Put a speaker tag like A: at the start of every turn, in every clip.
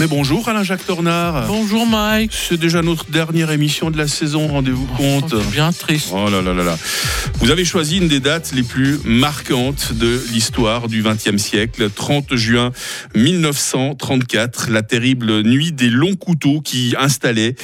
A: Mais bonjour Alain-Jacques Tornard.
B: Bonjour Mike.
A: C'est déjà notre dernière émission de la saison, rendez-vous compte.
B: C'est bien triste.
A: Oh là là là là. Vous avez choisi une des dates les plus marquantes de l'histoire du XXe siècle, 30 juin 1934, la terrible nuit des longs couteaux qui installait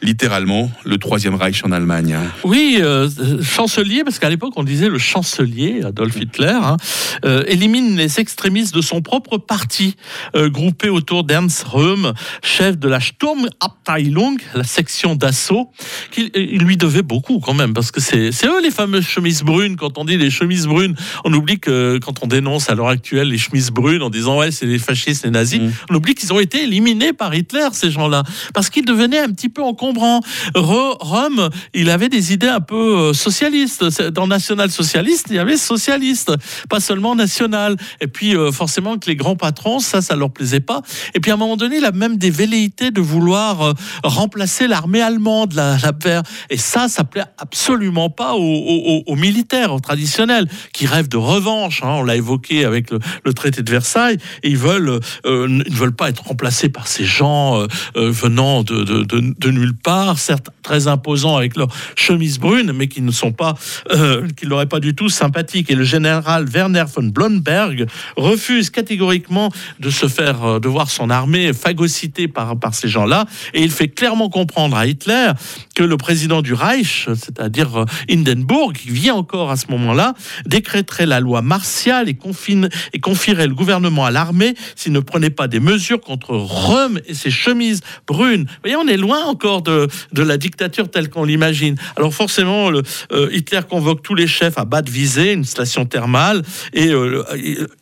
A: littéralement le Troisième Reich en Allemagne.
B: Oui, euh, chancelier, parce qu'à l'époque on disait le chancelier, Adolf Hitler, hein, euh, élimine les extrémistes de son propre parti, euh, groupé autour d'Ernst Röhm, chef de la Sturmabteilung, la section d'assaut, qu'il il lui devait beaucoup quand même, parce que c'est eux les fameuses chemises brunes. Quand on dit les chemises brunes, on oublie que quand on dénonce à l'heure actuelle les chemises brunes en disant ouais c'est les fascistes, les nazis,
A: Mm.
B: on oublie qu'ils ont été éliminés par Hitler ces gens-là, parce qu'ils devenaient un petit peu encombrants. Röhm, il avait des idées un peu euh, socialistes. Dans national-socialiste, il y avait socialiste, pas seulement national. Et puis euh, forcément que les grands patrons, ça, ça leur plaisait pas. Et puis à un moment donné, il a même des velléités de vouloir euh, remplacer l'armée allemande, la, la. Et ça, ça plaît absolument pas aux, militaires, aux traditionnels, qui rêvent de revanche. hein. on l'a évoqué avec le, traité de Versailles. Ils veulent, euh, ils ne veulent pas être remplacés par ces gens euh, venant de, de, nulle part, certes très imposants avec leur chemise brune, mais qui ne sont pas, euh, qui n'auraient pas du tout sympathiques. Et le général Werner von Blomberg refuse catégoriquement de se faire, de voir son armée phagocytée par, par ces gens-là. Et il fait clairement comprendre à Hitler que le président du Reich, c'est-à-dire euh, Hindenburg, qui vit encore à ce moment-là, décréterait la loi martiale et, confine, et confierait le gouvernement à l'armée s'il ne prenait pas des mesures contre Rome et ses chemises brunes. Vous voyez, on est loin encore de, de la dictature telle qu'on l'imagine. Alors forcément, euh, Hitler convoque tous les chefs à Bad Visé, une station thermale, et euh,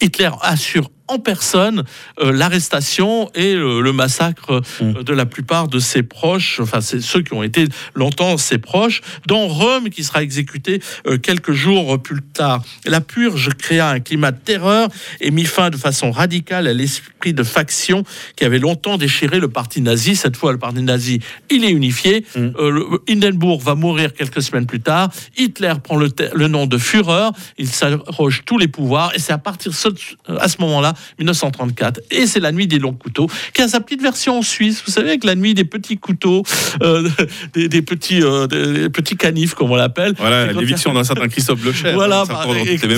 B: Hitler assure en personne euh, l'arrestation et euh, le massacre euh, de la plupart de ses proches, enfin c'est ceux qui ont été longtemps ses proches, dont Rome qui sera exécuté euh, quelques jours plus tard. La purge créa un climat de terreur et mit fin de façon radicale à l'esprit de faction qui avait longtemps déchiré le parti nazi. Cette fois, le parti nazi, il est unifié.
A: Mm.
B: Euh, le- Hindenburg va mourir quelques semaines plus tard. Hitler prend le, le nom de Führer. Il s'arroge tous les pouvoirs et c'est à partir à ce moment-là 1934. Et c'est la nuit des longs couteaux, qui a sa petite version en Suisse. Vous savez, avec la nuit des petits couteaux, euh, des, des petits, euh, des, des petits canifs, comme on l'appelle.
A: Voilà, l'éviction d'un certain Christophe Blocher.
B: voilà,
A: hein,
B: bah,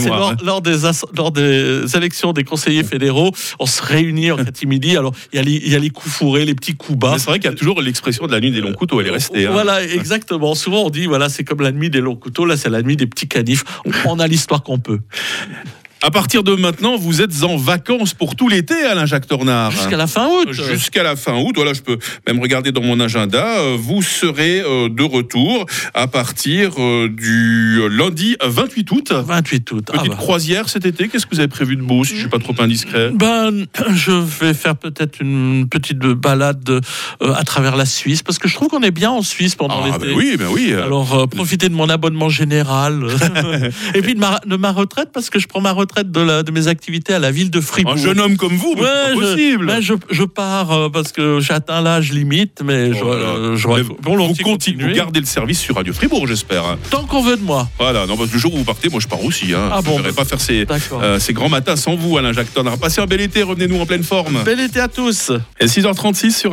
B: lors,
A: hein.
B: lors des, lors des élections des conseillers fédéraux, on se réunit en catimidi. Alors, il y, a les- il y a les coups fourrés, les petits coups bas.
A: C'est vrai qu'il y a toujours l'expression de la nuit des longs couteaux, elle est restée. hein.
B: Voilà, exactement. Souvent, on dit, voilà, c'est comme la nuit des longs couteaux. Là, c'est la nuit des petits canifs. On a l'histoire qu'on peut.
A: À partir de maintenant, vous êtes en vacances pour tout l'été, Alain-Jacques Tornard.
B: Jusqu'à la fin août.
A: Jusqu'à la fin août, voilà, je peux même regarder dans mon agenda. euh, Vous serez euh, de retour à partir euh, du lundi 28 août.
B: 28 août. Ah
A: Petite
B: bah.
A: croisière cet été. Qu'est-ce que vous avez prévu de beau, si je suis pas trop indiscret?
B: Ben, je vais faire peut-être une petite balade à travers la Suisse, parce que je trouve qu'on est bien en Suisse pendant
A: Ah,
B: l'été.
A: ben oui, ben oui.
B: Alors, profiter de mon abonnement général. et puis de ma, de ma retraite, parce que je prends ma retraite de, la- de mes activités à la ville de Fribourg.
A: Un jeune homme comme vous, mais
B: Ouais,
A: c'est pas
B: je-
A: possible.
B: ben, je, je pars euh, parce que j'ai atteint l'âge limite, mais je,
A: Oh là là.
B: euh, je
A: Mais
B: volontiers
A: vous, continuez, vous gardez le service sur Radio Fribourg, j'espère. hein.
B: Tant qu'on veut de moi.
A: Voilà, non, parce que le jour où vous partez, moi je pars aussi. Hein.
B: Ah
A: je
B: bon,
A: ne vais
B: bah,
A: pas faire ces, euh, ces grands matins sans vous, Alain Jacques Tornard. Passez un bel été, revenez-nous en pleine forme.
B: Bel été à tous.
A: Et 6h36 sur